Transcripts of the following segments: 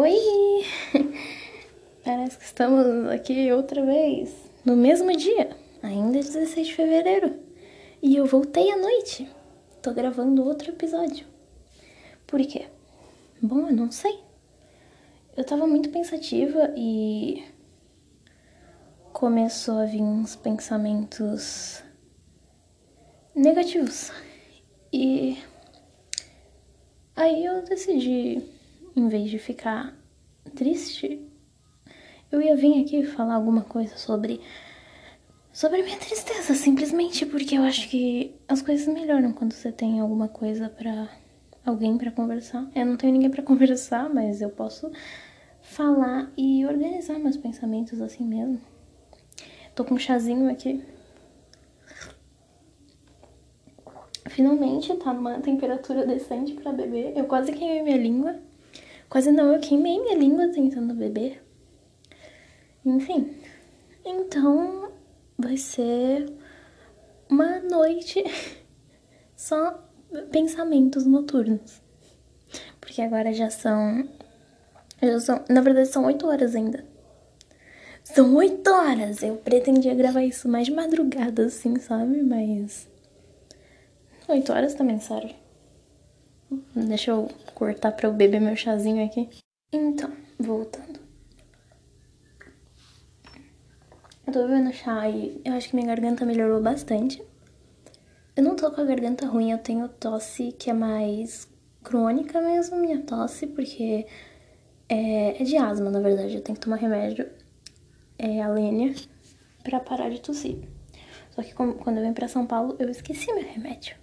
Oi! Parece que estamos aqui outra vez, no mesmo dia, ainda 16 de fevereiro. E eu voltei à noite. Tô gravando outro episódio. Por quê? Bom, eu não sei. Eu tava muito pensativa e começou a vir uns pensamentos negativos. E aí eu decidi, em vez de ficar triste, eu ia vir aqui falar alguma coisa sobre sobre minha tristeza, simplesmente porque eu acho que as coisas melhoram quando você tem alguma coisa para alguém para conversar. Eu não tenho ninguém para conversar, mas eu posso falar e organizar meus pensamentos assim mesmo. Tô com um chazinho aqui. Finalmente tá numa temperatura decente para beber. Eu quase queimei minha língua. Quase não, eu queimei minha língua tentando beber. Enfim. Então, vai ser uma noite só pensamentos noturnos. Porque agora já são. Já são na verdade, são 8 horas ainda. São 8 horas! Eu pretendia gravar isso mais de madrugada, assim, sabe? Mas. 8 horas também serve. Deixa eu cortar pra eu beber meu chazinho aqui. Então, voltando. Eu tô bebendo chá e eu acho que minha garganta melhorou bastante. Eu não tô com a garganta ruim, eu tenho tosse que é mais crônica mesmo, minha tosse, porque é, é de asma, na verdade. Eu tenho que tomar remédio, é a Lênia, pra parar de tossir. Só que quando eu vim pra São Paulo, eu esqueci meu remédio.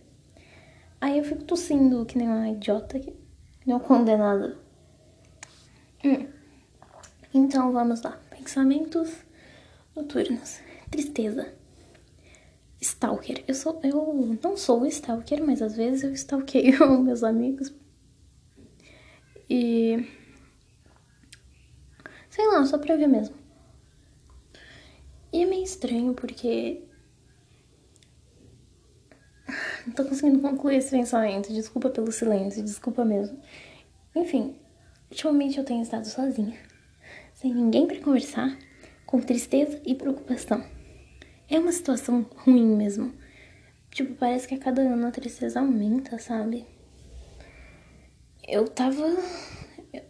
Aí eu fico tossindo que nem uma idiota aqui, não condenada. Hum. Então vamos lá. Pensamentos noturnos. Tristeza. Stalker. Eu sou. Eu não sou stalker, mas às vezes eu stalkeio meus amigos. E. Sei lá, só pra ver mesmo. E é meio estranho porque. Não tô conseguindo concluir esse pensamento. Desculpa pelo silêncio, desculpa mesmo. Enfim, ultimamente eu tenho estado sozinha. Sem ninguém para conversar com tristeza e preocupação. É uma situação ruim mesmo. Tipo, parece que a cada ano a tristeza aumenta, sabe? Eu tava.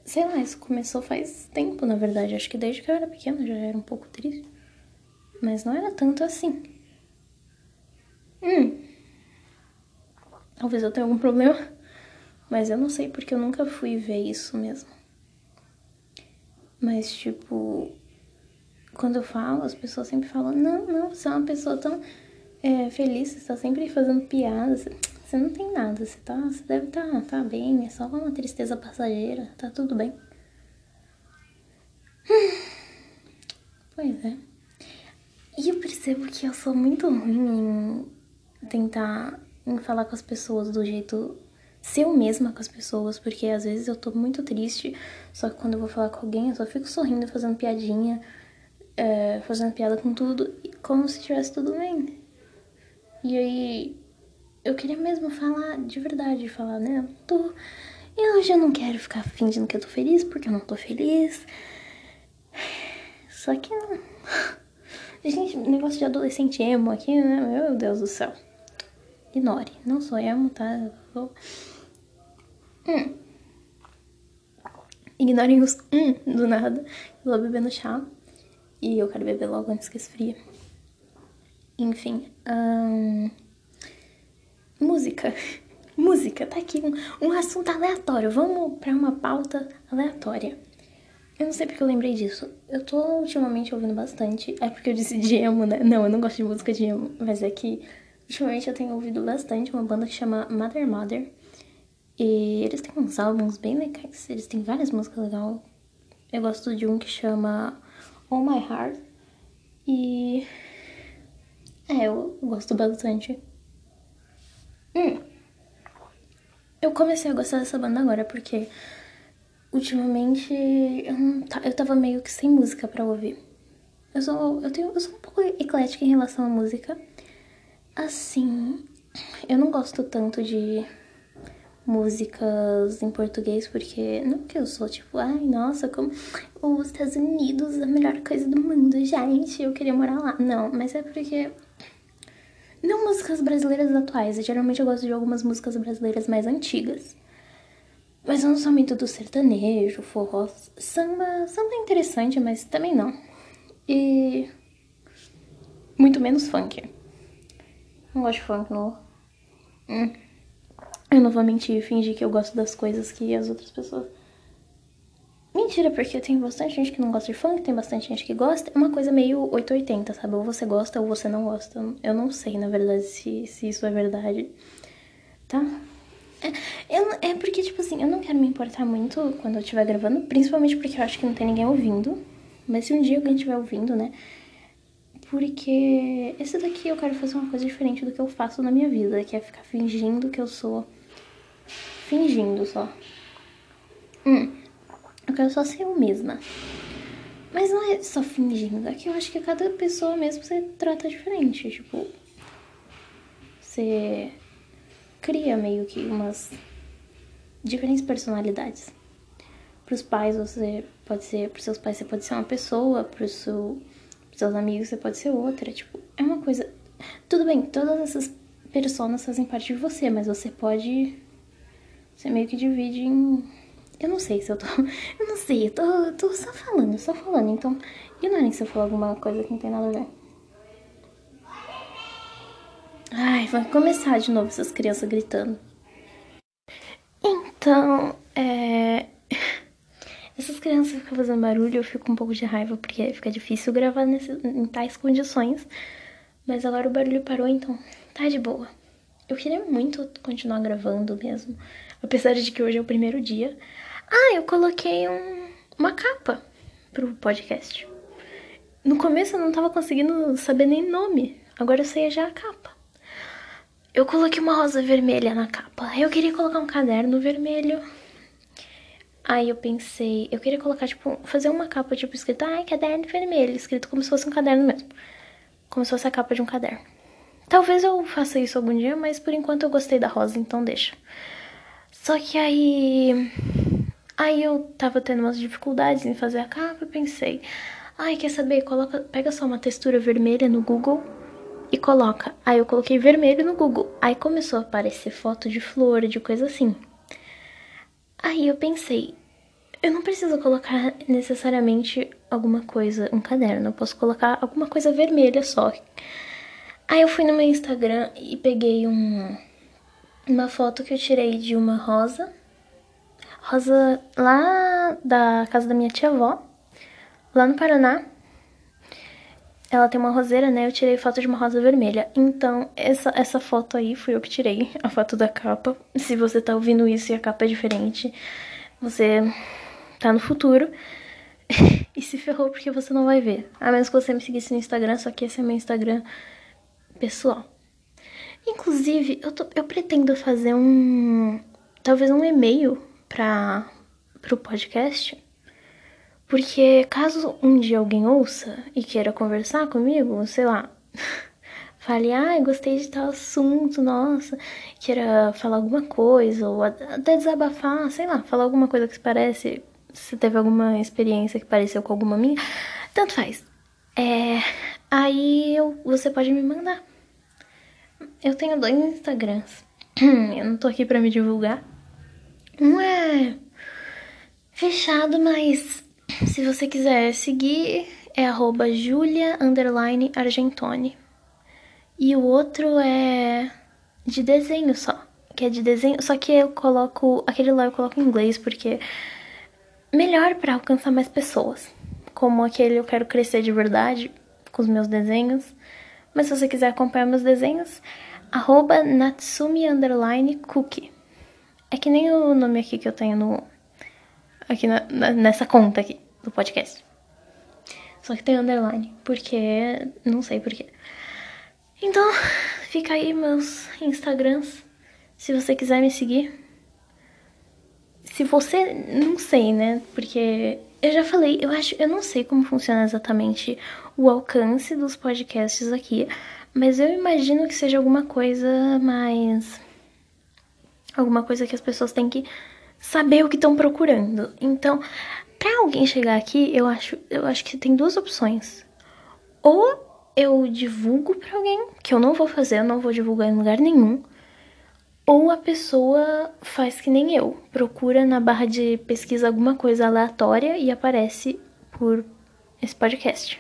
Sei lá, isso começou faz tempo, na verdade. Acho que desde que eu era pequena já era um pouco triste. Mas não era tanto assim. Hum. Talvez eu tenha algum problema. Mas eu não sei porque eu nunca fui ver isso mesmo. Mas, tipo, quando eu falo, as pessoas sempre falam: Não, não, você é uma pessoa tão é, feliz, você está sempre fazendo piadas. Você não tem nada, você, tá, você deve estar tá, tá bem, é só uma tristeza passageira, tá tudo bem. Pois é. E eu percebo que eu sou muito ruim em tentar em falar com as pessoas do jeito ser eu mesma com as pessoas, porque às vezes eu tô muito triste, só que quando eu vou falar com alguém eu só fico sorrindo, fazendo piadinha, é, fazendo piada com tudo, como se tivesse tudo bem. E aí, eu queria mesmo falar de verdade, falar, né, eu tô... Eu já não quero ficar fingindo que eu tô feliz, porque eu não tô feliz. Só que não... Gente, negócio de adolescente emo aqui, né, meu Deus do céu. Ignore, não sou emo, tá? Eu... Hum. Ignorem os hum do nada. Eu vou bebendo chá. E eu quero beber logo antes que esfria. Enfim. Hum... Música. Música, tá aqui um, um assunto aleatório. Vamos pra uma pauta aleatória. Eu não sei porque eu lembrei disso. Eu tô ultimamente ouvindo bastante. É porque eu disse de emo, né? Não, eu não gosto de música de emo. Mas é que ultimamente eu tenho ouvido bastante uma banda que chama Mother Mother. E eles têm uns álbuns bem legais. Eles têm várias músicas legais. Eu gosto de um que chama All My Heart. E. É, eu gosto bastante. Hum. Eu comecei a gostar dessa banda agora porque ultimamente eu, eu tava meio que sem música para ouvir. Eu sou, eu, tenho, eu sou um pouco eclética em relação à música. Assim, eu não gosto tanto de músicas em português, porque não que eu sou tipo, ai, nossa, como os Estados Unidos, a melhor coisa do mundo, gente, eu queria morar lá. Não, mas é porque não músicas brasileiras atuais, geralmente eu gosto de algumas músicas brasileiras mais antigas. Mas eu não sou muito do sertanejo, forró, samba, samba é interessante, mas também não. E muito menos funk. Não gosto de funk, não. Hum. Eu não vou mentir e fingir que eu gosto das coisas que as outras pessoas. Mentira, porque tem bastante gente que não gosta de funk, tem bastante gente que gosta. É uma coisa meio 880, sabe? Ou você gosta ou você não gosta. Eu não sei, na verdade, se, se isso é verdade. Tá? É, eu, é porque, tipo assim, eu não quero me importar muito quando eu estiver gravando, principalmente porque eu acho que não tem ninguém ouvindo. Mas se um dia alguém estiver ouvindo, né? Porque esse daqui eu quero fazer uma coisa diferente do que eu faço na minha vida, que é ficar fingindo que eu sou. Fingindo só. Hum. Eu quero só ser eu mesma. Mas não é só fingindo, é que eu acho que cada pessoa mesmo você trata diferente. Tipo. Você cria meio que umas diferentes personalidades. Para os pais você pode ser, para seus pais você pode ser uma pessoa, para seu, seus amigos você pode ser outra, tipo, é uma coisa. Tudo bem, todas essas personas fazem parte de você, mas você pode você meio que divide em eu não sei se eu tô. Eu não sei, eu tô, tô só falando, só falando. Então, ignorem se eu falar alguma coisa que não tem nada a ver. Ai, vai começar de novo essas crianças gritando. Então, é. Essas crianças ficam fazendo barulho, eu fico um pouco de raiva, porque fica difícil gravar nesse, em tais condições. Mas agora o barulho parou, então tá de boa. Eu queria muito continuar gravando mesmo, apesar de que hoje é o primeiro dia. Ah, eu coloquei um, uma capa pro podcast. No começo eu não tava conseguindo saber nem nome, agora eu sei já a capa. Eu coloquei uma rosa vermelha na capa. Eu queria colocar um caderno vermelho. Aí eu pensei, eu queria colocar, tipo, fazer uma capa, tipo, escrito, ai, caderno vermelho, escrito como se fosse um caderno mesmo. Como se fosse a capa de um caderno. Talvez eu faça isso algum dia, mas por enquanto eu gostei da rosa, então deixa. Só que aí. Aí eu tava tendo umas dificuldades em fazer a capa e pensei, ai, quer saber? Coloca, pega só uma textura vermelha no Google e coloca. Aí eu coloquei vermelho no Google. Aí começou a aparecer foto de flor, de coisa assim. Aí eu pensei, eu não preciso colocar necessariamente alguma coisa, um caderno. Eu posso colocar alguma coisa vermelha só. Aí eu fui no meu Instagram e peguei um, uma foto que eu tirei de uma rosa. Rosa lá da casa da minha tia-avó, lá no Paraná. Ela tem uma roseira, né? Eu tirei foto de uma rosa vermelha. Então, essa, essa foto aí fui eu que tirei, a foto da capa. Se você tá ouvindo isso e a capa é diferente, você tá no futuro. e se ferrou porque você não vai ver. A menos que você me seguisse no Instagram, só que esse é meu Instagram pessoal. Inclusive, eu, tô, eu pretendo fazer um. Talvez um e-mail para o podcast porque caso um dia alguém ouça e queira conversar comigo, sei lá, fale, ai, ah, gostei de tal assunto, nossa, queira falar alguma coisa, ou até desabafar, sei lá, falar alguma coisa que se parece, se teve alguma experiência que pareceu com alguma minha, tanto faz. É, aí eu, você pode me mandar. Eu tenho dois Instagrams. Eu não tô aqui pra me divulgar. Um é fechado, mas se você quiser seguir, é arroba. E o outro é de desenho só. Que é de desenho, só que eu coloco... Aquele lá eu coloco em inglês, porque... Melhor para alcançar mais pessoas. Como aquele eu quero crescer de verdade com os meus desenhos. Mas se você quiser acompanhar meus desenhos, arroba natsumi underline cookie. É que nem o nome aqui que eu tenho no... Aqui na, nessa conta aqui do podcast. Só que tem underline, porque não sei porquê. Então, fica aí meus Instagrams, se você quiser me seguir. Se você, não sei, né? Porque eu já falei, eu acho, eu não sei como funciona exatamente o alcance dos podcasts aqui, mas eu imagino que seja alguma coisa mais alguma coisa que as pessoas têm que saber o que estão procurando. Então, para alguém chegar aqui, eu acho, eu acho que tem duas opções. Ou eu divulgo para alguém, que eu não vou fazer, eu não vou divulgar em lugar nenhum. Ou a pessoa faz que nem eu, procura na barra de pesquisa alguma coisa aleatória e aparece por esse podcast.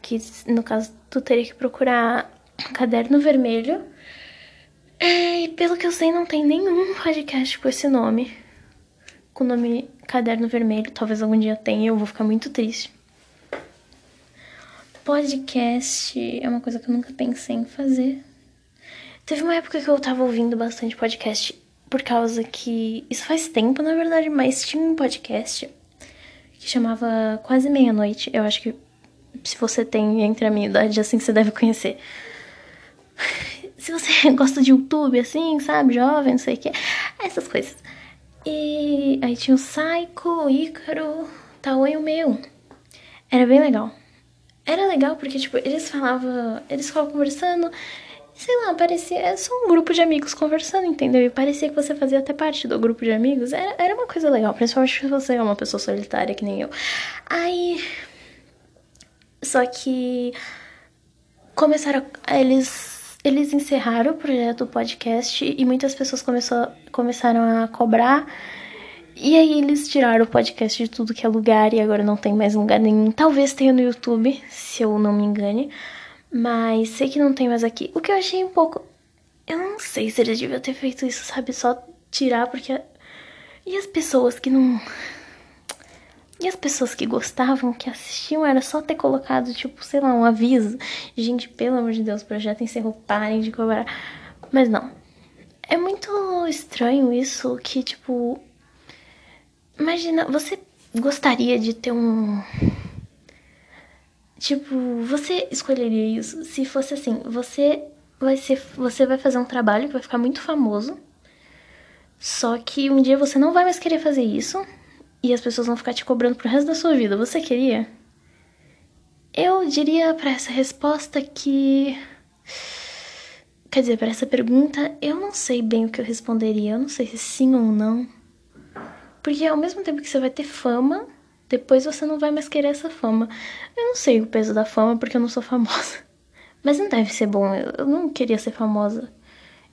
Que no caso tu teria que procurar Caderno Vermelho. E pelo que eu sei, não tem nenhum podcast com esse nome. Com o nome Caderno Vermelho. Talvez algum dia tenha, eu vou ficar muito triste. Podcast é uma coisa que eu nunca pensei em fazer. Teve uma época que eu tava ouvindo bastante podcast por causa que. Isso faz tempo, na verdade, mas tinha um podcast que chamava Quase Meia-Noite. Eu acho que se você tem entre a minha idade, assim, você deve conhecer. Se você gosta de YouTube, assim, sabe, jovem, não sei o que, essas coisas. E aí tinha o Psycho, o Ícaro, tal e o meu. Era bem legal. Era legal porque, tipo, eles falavam. Eles ficavam conversando sei lá, parecia é só um grupo de amigos conversando, entendeu? E parecia que você fazia até parte do grupo de amigos. Era, era uma coisa legal, principalmente se você é uma pessoa solitária que nem eu. Aí. Só que. Começaram. A, eles. Eles encerraram o projeto do podcast e muitas pessoas começou, começaram a cobrar. E aí eles tiraram o podcast de tudo que é lugar e agora não tem mais lugar nenhum. Talvez tenha no YouTube, se eu não me engane. Mas sei que não tem mais aqui. O que eu achei um pouco. Eu não sei se eles deviam ter feito isso, sabe? Só tirar, porque. E as pessoas que não. E as pessoas que gostavam, que assistiam, era só ter colocado, tipo, sei lá, um aviso. Gente, pelo amor de Deus, o projeto encerrou, parem de cobrar. Mas não. É muito estranho isso que, tipo. Imagina, você gostaria de ter um Tipo, você escolheria isso se fosse assim, você vai ser, você vai fazer um trabalho que vai ficar muito famoso. Só que um dia você não vai mais querer fazer isso e as pessoas vão ficar te cobrando pro resto da sua vida. Você queria? Eu diria para essa resposta que Quer dizer, para essa pergunta, eu não sei bem o que eu responderia. Eu não sei se sim ou não. Porque ao mesmo tempo que você vai ter fama, depois você não vai mais querer essa fama. Eu não sei o peso da fama porque eu não sou famosa. Mas não deve ser bom. Eu não queria ser famosa.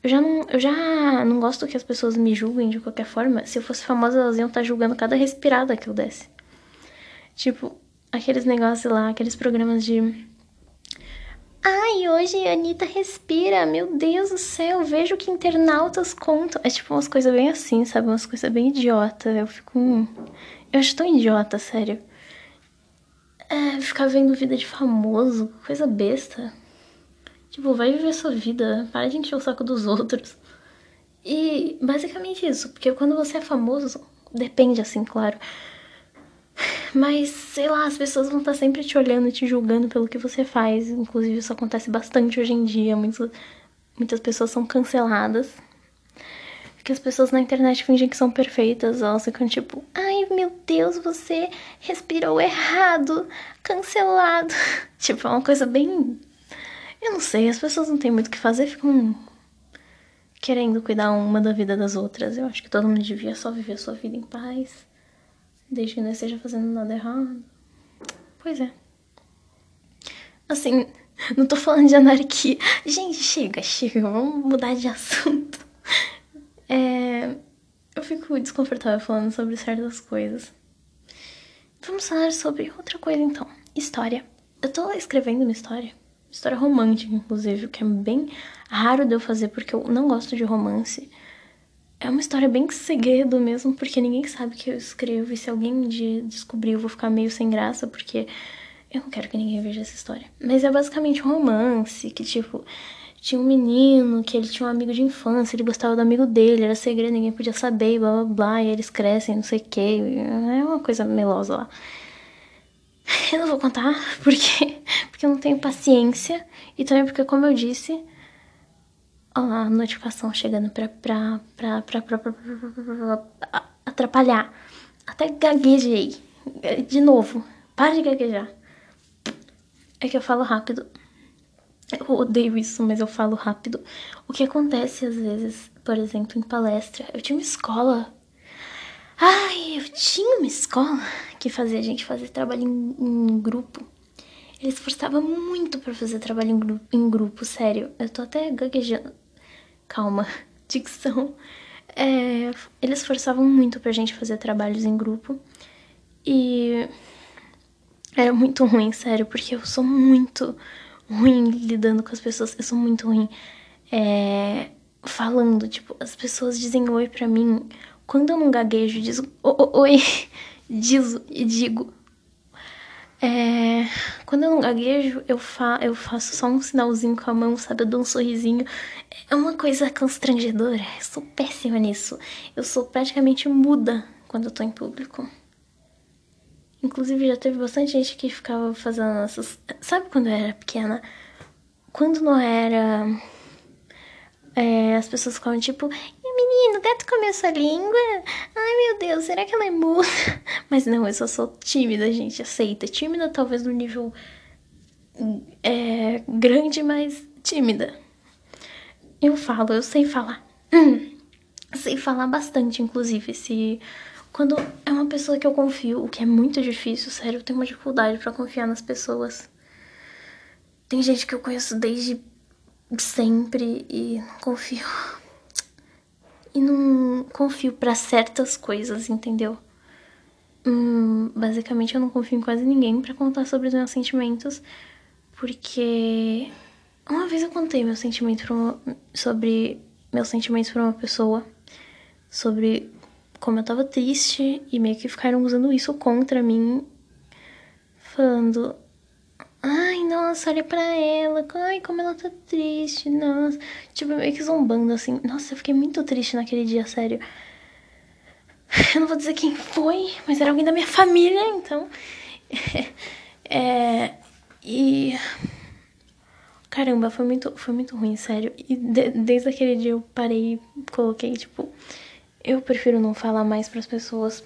Eu já não, eu já não gosto que as pessoas me julguem de qualquer forma. Se eu fosse famosa, elas iam estar julgando cada respirada que eu desse. Tipo, aqueles negócios lá, aqueles programas de. Ai, hoje a Anitta respira. Meu Deus do céu, vejo que internautas contam. É tipo umas coisas bem assim, sabe? Umas coisas bem idiota. Eu fico. Hum. Eu acho tão idiota, sério. É, ficar vendo vida de famoso, coisa besta. Tipo, vai viver sua vida, para de encher o saco dos outros. E basicamente isso, porque quando você é famoso, depende assim, claro. Mas, sei lá, as pessoas vão estar sempre te olhando te julgando pelo que você faz. Inclusive, isso acontece bastante hoje em dia. Muitas, muitas pessoas são canceladas que as pessoas na internet fingem que são perfeitas, elas ficam tipo, ai meu Deus, você respirou errado, cancelado. tipo, é uma coisa bem. Eu não sei, as pessoas não têm muito o que fazer, ficam querendo cuidar uma da vida das outras. Eu acho que todo mundo devia só viver a sua vida em paz, desde que não esteja fazendo nada errado. Pois é. Assim, não tô falando de anarquia. Gente, chega, chega, vamos mudar de assunto. É, eu fico desconfortável falando sobre certas coisas. Vamos falar sobre outra coisa então. História. Eu tô escrevendo uma história. História romântica, inclusive, que é bem raro de eu fazer porque eu não gosto de romance. É uma história bem segredo mesmo, porque ninguém sabe que eu escrevo. E se alguém um dia descobrir, eu vou ficar meio sem graça, porque eu não quero que ninguém veja essa história. Mas é basicamente um romance que, tipo, tinha um menino que ele tinha um amigo de infância, ele gostava do amigo dele, era segredo, ninguém podia saber, blá blá blá, e eles crescem, não sei o que, é uma coisa melosa lá. Eu não vou contar, porque, porque eu não tenho paciência, e também porque, como eu disse, lá, a notificação chegando pra, pra, pra, pra, pra, pra, pra atrapalhar. Até gaguejei. De novo, para de gaguejar. É que eu falo rápido. Eu odeio isso, mas eu falo rápido. O que acontece às vezes, por exemplo, em palestra. Eu tinha uma escola. Ai, eu tinha uma escola que fazia a gente fazer trabalho em, em grupo. Eles forçavam muito para fazer trabalho em, em grupo, sério. Eu tô até gaguejando. Calma, dicção. É, eles forçavam muito pra gente fazer trabalhos em grupo. E era muito ruim, sério, porque eu sou muito ruim lidando com as pessoas. Eu sou muito ruim é, falando, tipo, as pessoas dizem oi pra mim. Quando eu não gaguejo, diz oi, diz, e digo. É, quando eu não gaguejo, eu, fa eu faço só um sinalzinho com a mão, sabe? Eu dou um sorrisinho. É uma coisa constrangedora. Eu sou péssima nisso. Eu sou praticamente muda quando eu tô em público. Inclusive, já teve bastante gente que ficava fazendo essas. Sabe quando eu era pequena? Quando não era. É, as pessoas ficavam tipo, menino, o gato comeu sua língua? Ai meu Deus, será que ela é muda? Mas não, eu só sou tímida, gente, aceita. Tímida talvez no nível é, grande, mas tímida. Eu falo, eu sei falar. Hum, sei falar bastante, inclusive, se quando é uma pessoa que eu confio, o que é muito difícil, sério, eu tenho uma dificuldade para confiar nas pessoas. Tem gente que eu conheço desde sempre e não confio. E não confio para certas coisas, entendeu? Hum, basicamente eu não confio em quase ninguém para contar sobre os meus sentimentos, porque uma vez eu contei meu sentimento uma, sobre meus sentimentos para uma pessoa, sobre como eu tava triste e meio que ficaram usando isso contra mim, falando: "Ai, nossa, olha para ela. Ai, como ela tá triste. Nossa". Tipo, meio que zombando assim. Nossa, eu fiquei muito triste naquele dia, sério. Eu não vou dizer quem foi, mas era alguém da minha família, então. é, e caramba, foi muito, foi muito ruim, sério. E de, desde aquele dia eu parei e coloquei, tipo, eu prefiro não falar mais para as pessoas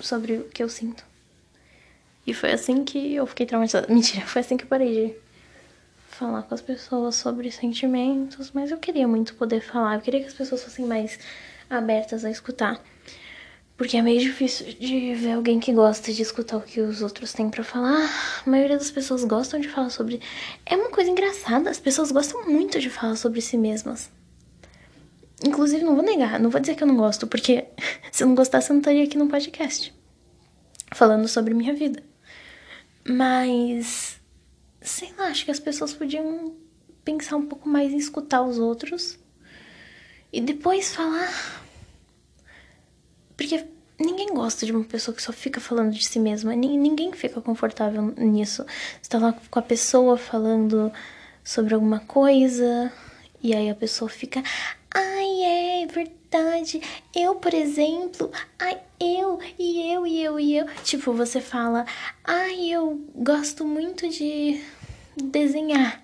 sobre o que eu sinto. E foi assim que eu fiquei traumatizada. Mentira, foi assim que eu parei de falar com as pessoas sobre sentimentos, mas eu queria muito poder falar. Eu queria que as pessoas fossem mais abertas a escutar. Porque é meio difícil de ver alguém que gosta de escutar o que os outros têm para falar. A maioria das pessoas gostam de falar sobre. É uma coisa engraçada, as pessoas gostam muito de falar sobre si mesmas. Inclusive, não vou negar, não vou dizer que eu não gosto, porque se eu não gostasse, eu não estaria aqui no podcast falando sobre minha vida. Mas, sei lá, acho que as pessoas podiam pensar um pouco mais em escutar os outros e depois falar. Porque ninguém gosta de uma pessoa que só fica falando de si mesma. Ninguém fica confortável nisso. Você tá lá com a pessoa falando sobre alguma coisa e aí a pessoa fica, Ai, é verdade. Eu, por exemplo, ai, eu e eu e eu e eu. Tipo, você fala, ai, eu gosto muito de desenhar.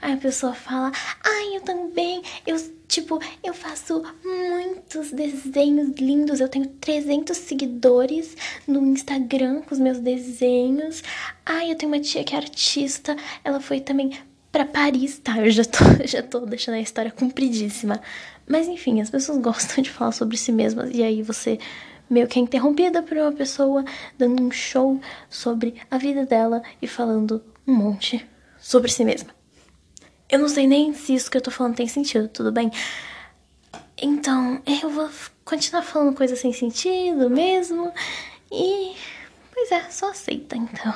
Aí a pessoa fala, ai, eu também. Eu, tipo, eu faço muitos desenhos lindos. Eu tenho 300 seguidores no Instagram com os meus desenhos. Ai, eu tenho uma tia que é artista. Ela foi também para Paris, tá? Eu já tô, já tô deixando a história compridíssima. Mas enfim, as pessoas gostam de falar sobre si mesmas e aí você meio que é interrompida por uma pessoa dando um show sobre a vida dela e falando um monte sobre si mesma. Eu não sei nem se isso que eu tô falando tem sentido, tudo bem? Então, eu vou continuar falando coisas sem sentido mesmo. E. Pois é, só aceita então.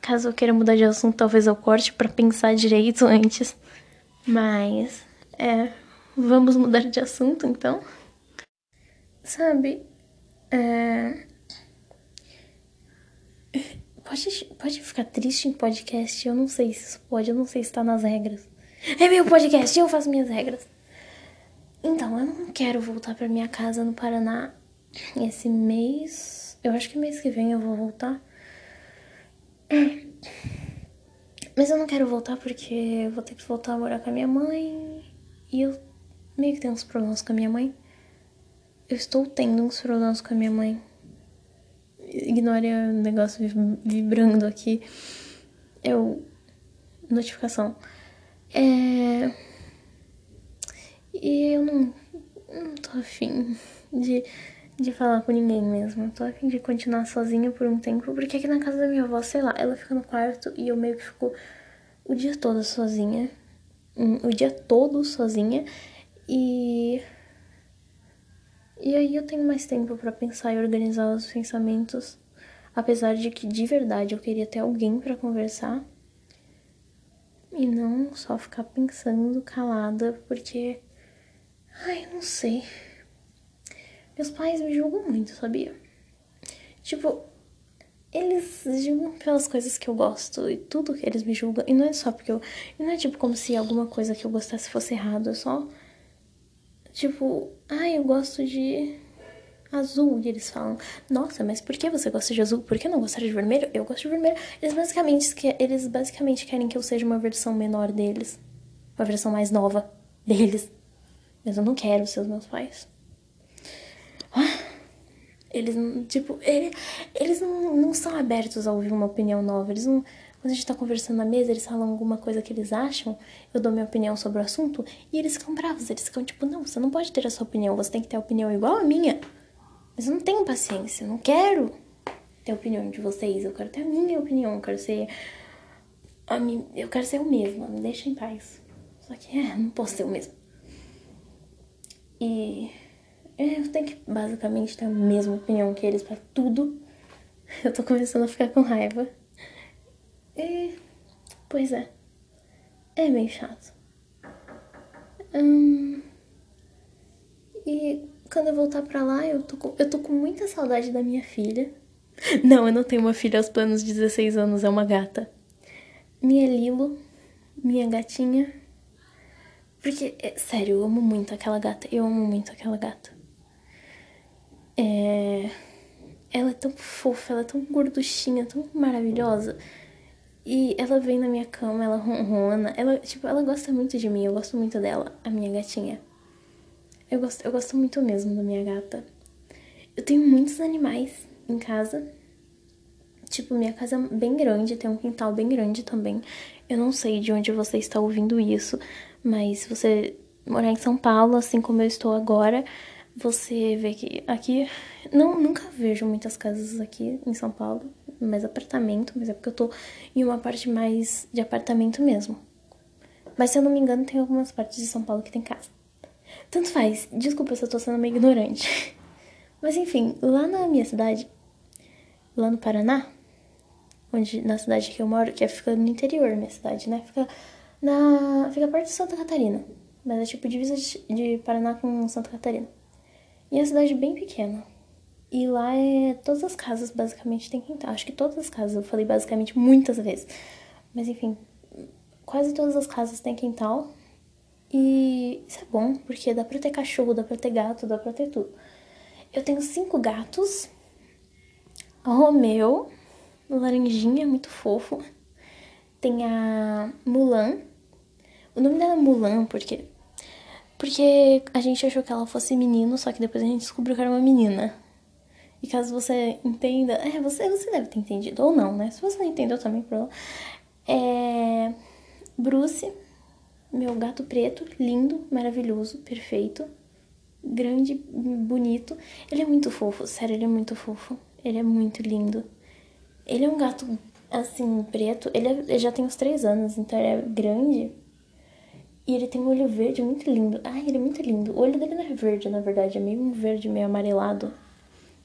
Caso eu queira mudar de assunto, talvez eu corte para pensar direito antes. Mas, é. Vamos mudar de assunto então? Sabe, é. Pode, pode ficar triste em podcast? Eu não sei se isso pode, eu não sei se tá nas regras. É meu podcast, eu faço minhas regras. Então, eu não quero voltar pra minha casa no Paraná esse mês. Eu acho que mês que vem eu vou voltar. Mas eu não quero voltar porque eu vou ter que voltar a morar com a minha mãe. E eu meio que tenho uns problemas com a minha mãe. Eu estou tendo uns problemas com a minha mãe. Ignore o negócio vibrando aqui. Eu. Notificação. É. E eu não, não tô afim de, de falar com ninguém mesmo. Tô afim de continuar sozinha por um tempo, porque aqui na casa da minha avó, sei lá, ela fica no quarto e eu meio que fico o dia todo sozinha. Hum, o dia todo sozinha. E. E aí eu tenho mais tempo para pensar e organizar os pensamentos. Apesar de que de verdade eu queria ter alguém para conversar. E não só ficar pensando calada, porque. Ai, não sei. Meus pais me julgam muito, sabia? Tipo, eles julgam pelas coisas que eu gosto e tudo que eles me julgam. E não é só porque eu. E não é tipo como se alguma coisa que eu gostasse fosse errado. É só. Tipo, ah, eu gosto de azul. E eles falam, nossa, mas por que você gosta de azul? Por que não gostar de vermelho? Eu gosto de vermelho. Eles basicamente, eles basicamente querem que eu seja uma versão menor deles. Uma versão mais nova deles. Mas eu não quero ser os meus pais. Ah. Eles tipo, ele, eles não, não são abertos a ouvir uma opinião nova. Eles não. Quando a gente tá conversando na mesa, eles falam alguma coisa que eles acham, eu dou minha opinião sobre o assunto, e eles ficam bravos. Eles ficam tipo, não, você não pode ter a sua opinião, você tem que ter a opinião igual a minha. Mas eu não tenho paciência, eu não quero ter a opinião de vocês, eu quero ter a minha opinião, eu quero ser. A mim, eu quero ser o mesmo, me deixa em paz. Só que é, não posso ser o mesmo. E é, eu tenho que basicamente ter a mesma opinião que eles pra tudo. Eu tô começando a ficar com raiva. Pois é. É meio chato. Hum, e quando eu voltar pra lá, eu tô, com, eu tô com muita saudade da minha filha. Não, eu não tenho uma filha aos planos de 16 anos, é uma gata. Minha Lilo, minha gatinha. Porque, é, sério, eu amo muito aquela gata. Eu amo muito aquela gata. É... Ela é tão fofa, ela é tão gorduchinha, tão maravilhosa. E ela vem na minha cama, ela ronrona. Ela, tipo, ela gosta muito de mim, eu gosto muito dela, a minha gatinha. Eu gosto, eu gosto muito mesmo da minha gata. Eu tenho muitos animais em casa. Tipo, minha casa é bem grande, tem um quintal bem grande também. Eu não sei de onde você está ouvindo isso, mas se você morar em São Paulo, assim como eu estou agora, você vê que aqui não nunca vejo muitas casas aqui em São Paulo, mais apartamento, mas é porque eu tô em uma parte mais de apartamento mesmo. Mas se eu não me engano, tem algumas partes de São Paulo que tem casa. Tanto faz. Desculpa se eu tô sendo meio ignorante. Mas enfim, lá na minha cidade, lá no Paraná, onde na cidade que eu moro, que é, fica no interior, minha cidade, né? Fica na fica perto de Santa Catarina, mas é tipo divisa de Paraná com Santa Catarina. E é uma cidade bem pequena. E lá é. Todas as casas basicamente têm quintal. Acho que todas as casas, eu falei basicamente muitas vezes. Mas enfim, quase todas as casas têm quintal. E isso é bom, porque dá pra ter cachorro, dá pra ter gato, dá pra ter tudo. Eu tenho cinco gatos. Romeu, laranjinha, muito fofo. Tem a Mulan. O nome dela é Mulan porque porque a gente achou que ela fosse menino, só que depois a gente descobriu que era uma menina. E caso você entenda, é, você, você deve ter entendido, ou não, né? Se você não entendeu também, problema. É. Bruce, meu gato preto, lindo, maravilhoso, perfeito, grande, bonito. Ele é muito fofo, sério, ele é muito fofo. Ele é muito lindo. Ele é um gato, assim, preto. Ele, é, ele já tem uns três anos, então ele é grande. E ele tem um olho verde muito lindo. Ai, ele é muito lindo. O olho dele não é verde, na verdade, é meio um verde meio amarelado.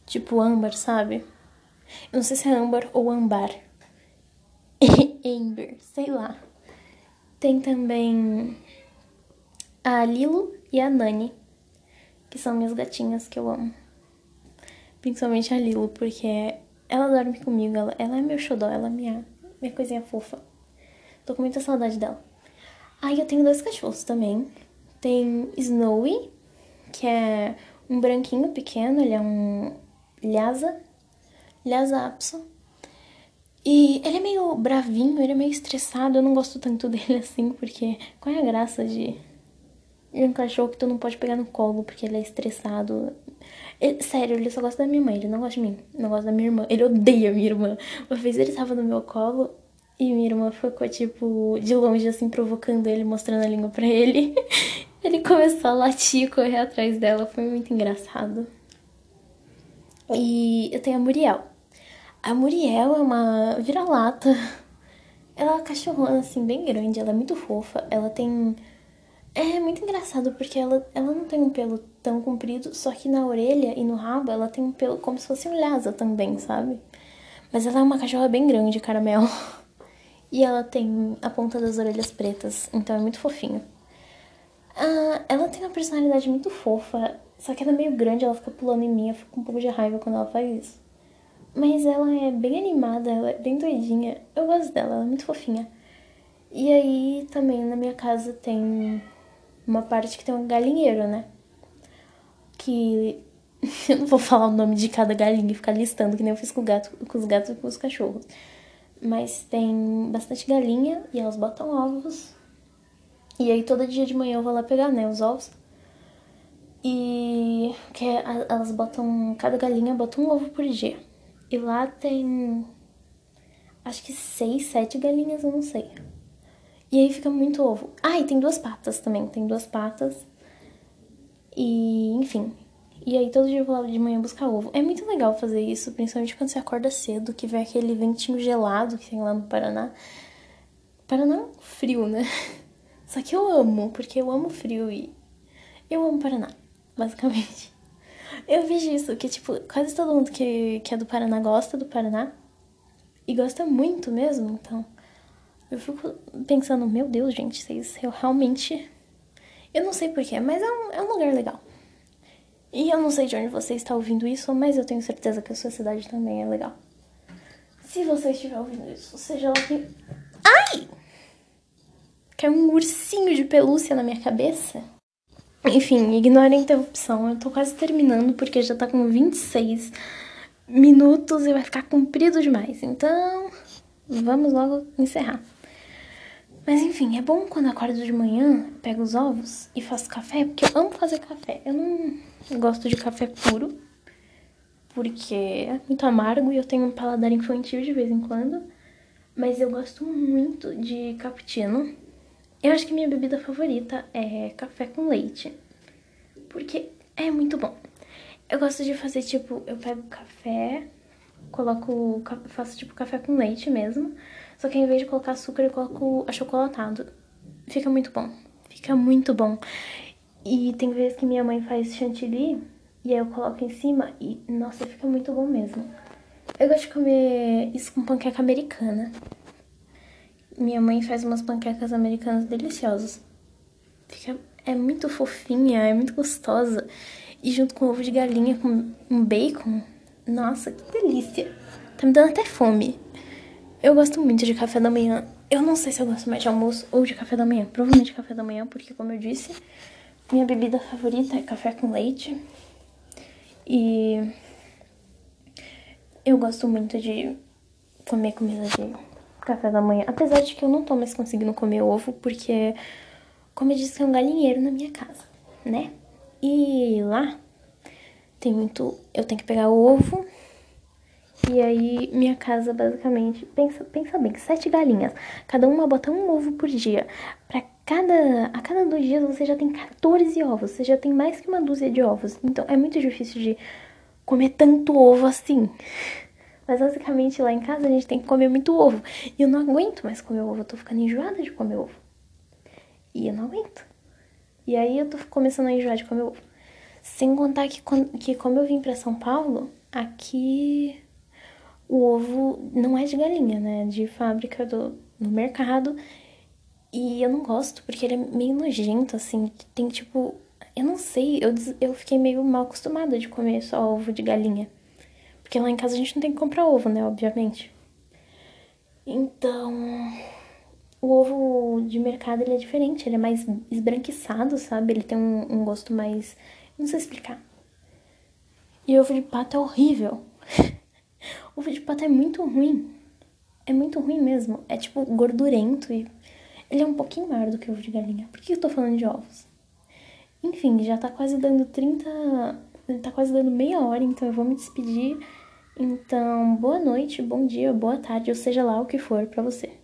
Tipo âmbar, sabe? Eu não sei se é âmbar ou âmbar. Amber, sei lá. Tem também a Lilo e a Nani, que são minhas gatinhas que eu amo. Principalmente a Lilo, porque ela dorme comigo, ela, ela é meu xodó, ela é minha, minha coisinha fofa. Tô com muita saudade dela. Aí eu tenho dois cachorros também. Tem Snowy, que é um branquinho pequeno, ele é um Lhasa, Lhasa Apso. E ele é meio bravinho, ele é meio estressado, eu não gosto tanto dele assim, porque qual é a graça de, um cachorro que tu não pode pegar no colo porque ele é estressado? Ele, sério, ele só gosta da minha mãe, ele não gosta de mim, não gosta da minha irmã, ele odeia minha irmã. Uma vez ele tava no meu colo e minha irmã ficou, tipo, de longe, assim, provocando ele, mostrando a língua pra ele. Ele começou a latir e correr atrás dela, foi muito engraçado. E eu tenho a Muriel. A Muriel é uma vira-lata. Ela é uma cachorrona, assim, bem grande. Ela é muito fofa. Ela tem. É muito engraçado porque ela, ela não tem um pelo tão comprido, só que na orelha e no rabo ela tem um pelo como se fosse um lhasa também, sabe? Mas ela é uma cachorra bem grande, caramelo. E ela tem a ponta das orelhas pretas, então é muito fofinho. Ah, ela tem uma personalidade muito fofa, só que ela é meio grande, ela fica pulando em mim, eu fico com um pouco de raiva quando ela faz isso. Mas ela é bem animada, ela é bem doidinha. Eu gosto dela, ela é muito fofinha. E aí também na minha casa tem uma parte que tem um galinheiro, né? Que eu não vou falar o nome de cada galinha e ficar listando, que nem eu fiz com, gato, com os gatos e com os cachorros. Mas tem bastante galinha e elas botam ovos. E aí todo dia de manhã eu vou lá pegar, né, os ovos. E que é, elas botam, cada galinha bota um ovo por dia. E lá tem acho que seis, sete galinhas, eu não sei. E aí fica muito ovo. Ah, e tem duas patas também, tem duas patas. E, enfim, e aí todo dia eu vou lá de manhã buscar ovo. É muito legal fazer isso, principalmente quando você acorda cedo, que vem aquele ventinho gelado que tem lá no Paraná. Paraná é frio, né? Só que eu amo, porque eu amo frio e eu amo Paraná, basicamente. Eu vejo isso, que tipo, quase todo mundo que, que é do Paraná gosta do Paraná. E gosta muito mesmo, então. Eu fico pensando, meu Deus, gente, vocês eu realmente. Eu não sei porquê, mas é um, é um lugar legal. E eu não sei de onde você está ouvindo isso, mas eu tenho certeza que a sua cidade também é legal. Se você estiver ouvindo isso, seja lá que. Ai! Caiu um ursinho de pelúcia na minha cabeça. Enfim, ignore a interrupção. Eu tô quase terminando porque já tá com 26 minutos e vai ficar comprido demais. Então, vamos logo encerrar. Mas enfim, é bom quando acordo de manhã, pego os ovos e faço café, porque eu amo fazer café. Eu não gosto de café puro, porque é muito amargo e eu tenho um paladar infantil de vez em quando. Mas eu gosto muito de cappuccino. Eu acho que minha bebida favorita é café com leite, porque é muito bom. Eu gosto de fazer tipo, eu pego café, coloco, faço tipo café com leite mesmo, só que ao invés de colocar açúcar eu coloco achocolatado. Fica muito bom, fica muito bom. E tem vezes que minha mãe faz chantilly e aí eu coloco em cima e, nossa, fica muito bom mesmo. Eu gosto de comer isso com panqueca americana. Minha mãe faz umas panquecas americanas deliciosas. Fica, é muito fofinha, é muito gostosa. E junto com ovo de galinha, com um bacon. Nossa, que delícia. Tá me dando até fome. Eu gosto muito de café da manhã. Eu não sei se eu gosto mais de almoço ou de café da manhã. Provavelmente café da manhã, porque como eu disse, minha bebida favorita é café com leite. E eu gosto muito de comer comida de café da manhã. Apesar de que eu não tô mais conseguindo comer ovo, porque, como eu disse, tem um galinheiro na minha casa, né? E lá tem muito. Eu tenho que pegar ovo. E aí, minha casa basicamente. Pensa, pensa bem, sete galinhas. Cada uma bota um ovo por dia. Pra cada, a cada dois dias você já tem 14 ovos, você já tem mais que uma dúzia de ovos. Então é muito difícil de comer tanto ovo assim. Mas basicamente lá em casa a gente tem que comer muito ovo. E eu não aguento mais comer ovo, eu tô ficando enjoada de comer ovo. E eu não aguento. E aí eu tô começando a enjoar de comer ovo. Sem contar que, que como eu vim pra São Paulo, aqui o ovo não é de galinha, né? É de fábrica do, no mercado. E eu não gosto, porque ele é meio nojento, assim. Tem tipo. Eu não sei, eu, eu fiquei meio mal acostumada de comer só ovo de galinha. Porque lá em casa a gente não tem que comprar ovo, né? Obviamente. Então. O ovo de mercado ele é diferente, ele é mais esbranquiçado, sabe? Ele tem um, um gosto mais. Não sei explicar. E ovo de pato é horrível. ovo de pato é muito ruim. É muito ruim mesmo. É tipo gordurento e ele é um pouquinho maior do que ovo de galinha. Por que eu tô falando de ovos? Enfim, já tá quase dando 30. Tá quase dando meia hora, então eu vou me despedir. Então, boa noite, bom dia, boa tarde, ou seja lá o que for para você.